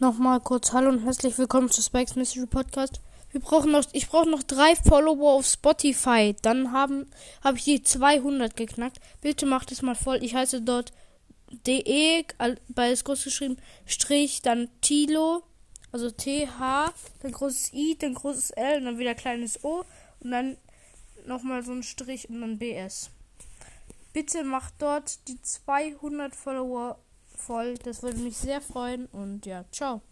Nochmal kurz Hallo und herzlich willkommen zu Spikes Mystery Podcast. Wir brauchen noch, ich brauche noch drei Follower auf Spotify. Dann haben, habe ich die 200 geknackt. Bitte macht es mal voll. Ich heiße dort de, beides groß geschrieben, Strich, dann Tilo, also TH, dann großes I, dann großes L dann wieder kleines O und dann nochmal so ein Strich und dann BS. Bitte macht dort die 200 Follower voll. Das würde mich sehr freuen und ja, ciao.